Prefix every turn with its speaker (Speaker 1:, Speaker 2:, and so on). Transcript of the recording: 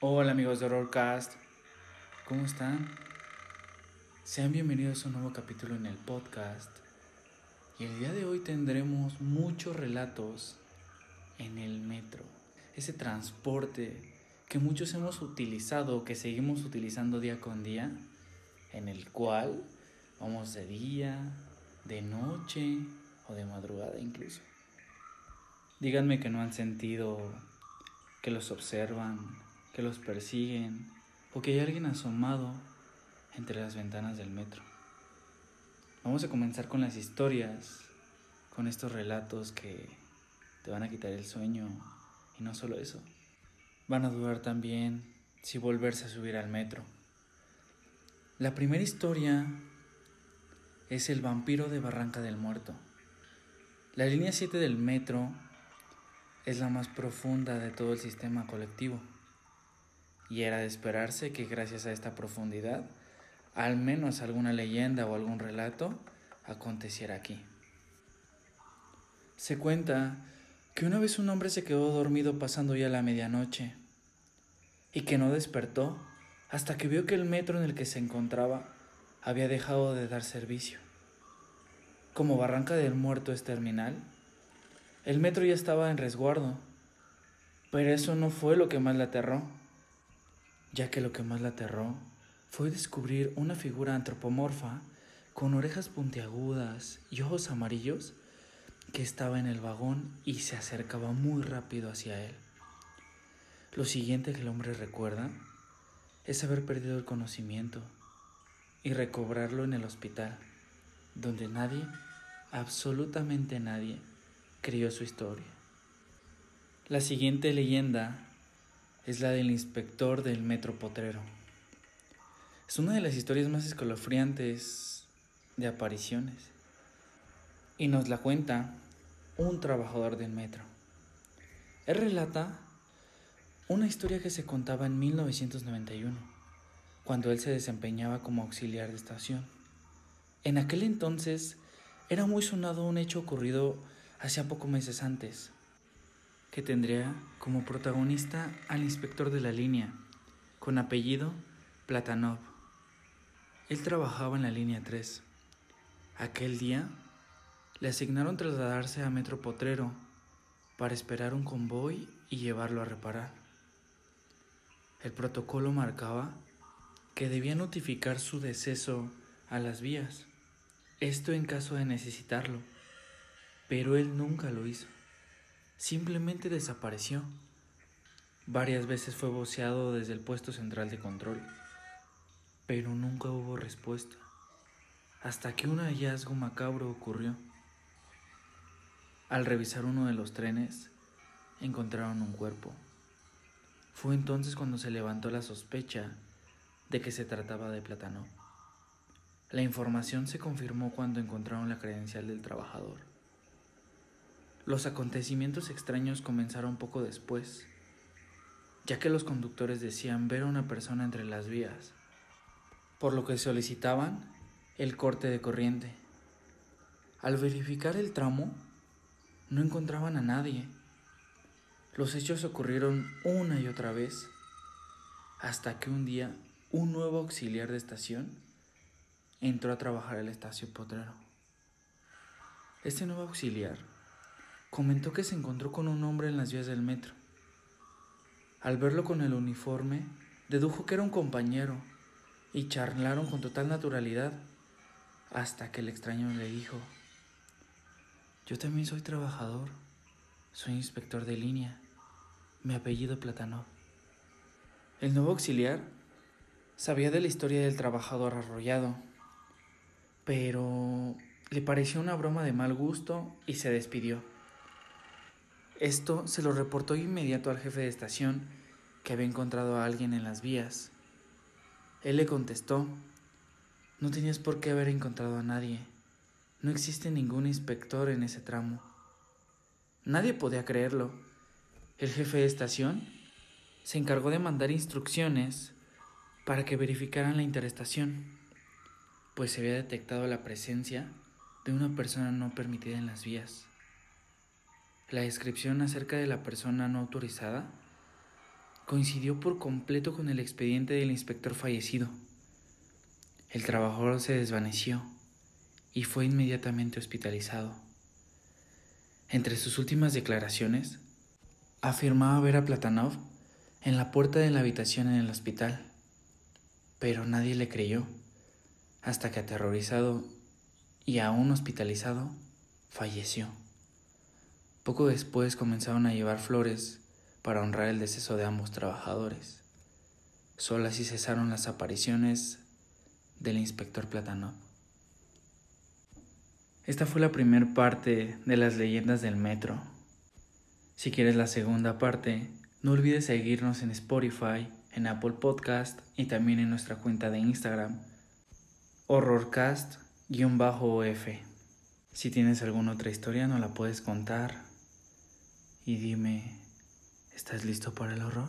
Speaker 1: Hola amigos de Horrorcast, ¿cómo están? Sean bienvenidos a un nuevo capítulo en el podcast. Y el día de hoy tendremos muchos relatos en el metro. Ese transporte que muchos hemos utilizado, que seguimos utilizando día con día, en el cual vamos de día, de noche o de madrugada incluso. Díganme que no han sentido que los observan, que los persiguen o que hay alguien asomado entre las ventanas del metro. Vamos a comenzar con las historias, con estos relatos que te van a quitar el sueño y no solo eso, van a dudar también si volverse a subir al metro. La primera historia es el vampiro de Barranca del Muerto. La línea 7 del metro es la más profunda de todo el sistema colectivo y era de esperarse que gracias a esta profundidad, al menos alguna leyenda o algún relato aconteciera aquí. Se cuenta que una vez un hombre se quedó dormido pasando ya la medianoche y que no despertó hasta que vio que el metro en el que se encontraba había dejado de dar servicio. Como Barranca del Muerto es terminal, el metro ya estaba en resguardo, pero eso no fue lo que más le aterró ya que lo que más la aterró fue descubrir una figura antropomorfa con orejas puntiagudas y ojos amarillos que estaba en el vagón y se acercaba muy rápido hacia él. Lo siguiente que el hombre recuerda es haber perdido el conocimiento y recobrarlo en el hospital, donde nadie, absolutamente nadie, creyó su historia. La siguiente leyenda es la del inspector del metro potrero. Es una de las historias más escalofriantes de apariciones. Y nos la cuenta un trabajador del metro. Él relata una historia que se contaba en 1991, cuando él se desempeñaba como auxiliar de estación. En aquel entonces era muy sonado un hecho ocurrido hacía pocos meses antes, que tendría como protagonista al inspector de la línea, con apellido Platanov. Él trabajaba en la línea 3. Aquel día le asignaron trasladarse a Metro Potrero para esperar un convoy y llevarlo a reparar. El protocolo marcaba que debía notificar su deceso a las vías, esto en caso de necesitarlo, pero él nunca lo hizo simplemente desapareció. Varias veces fue voceado desde el puesto central de control, pero nunca hubo respuesta, hasta que un hallazgo macabro ocurrió. Al revisar uno de los trenes, encontraron un cuerpo. Fue entonces cuando se levantó la sospecha de que se trataba de Platano. La información se confirmó cuando encontraron la credencial del trabajador. Los acontecimientos extraños comenzaron poco después, ya que los conductores decían ver a una persona entre las vías, por lo que solicitaban el corte de corriente. Al verificar el tramo, no encontraban a nadie. Los hechos ocurrieron una y otra vez, hasta que un día un nuevo auxiliar de estación entró a trabajar al estación potrero. Este nuevo auxiliar comentó que se encontró con un hombre en las vías del metro. Al verlo con el uniforme, dedujo que era un compañero y charlaron con total naturalidad hasta que el extraño le dijo, yo también soy trabajador, soy inspector de línea, mi apellido Platanov. El nuevo auxiliar sabía de la historia del trabajador arrollado, pero le pareció una broma de mal gusto y se despidió. Esto se lo reportó inmediato al jefe de estación que había encontrado a alguien en las vías. Él le contestó, no tenías por qué haber encontrado a nadie. No existe ningún inspector en ese tramo. Nadie podía creerlo. El jefe de estación se encargó de mandar instrucciones para que verificaran la interestación, pues se había detectado la presencia de una persona no permitida en las vías. La descripción acerca de la persona no autorizada coincidió por completo con el expediente del inspector fallecido. El trabajador se desvaneció y fue inmediatamente hospitalizado. Entre sus últimas declaraciones, afirmaba ver a Platanov en la puerta de la habitación en el hospital, pero nadie le creyó, hasta que aterrorizado y aún hospitalizado, falleció. Poco después comenzaron a llevar flores para honrar el deceso de ambos trabajadores. Solo así cesaron las apariciones del inspector Platanov. Esta fue la primera parte de las leyendas del metro. Si quieres la segunda parte, no olvides seguirnos en Spotify, en Apple Podcast y también en nuestra cuenta de Instagram, horrorcast-of. Si tienes alguna otra historia, no la puedes contar. Y dime, ¿estás listo para el horror?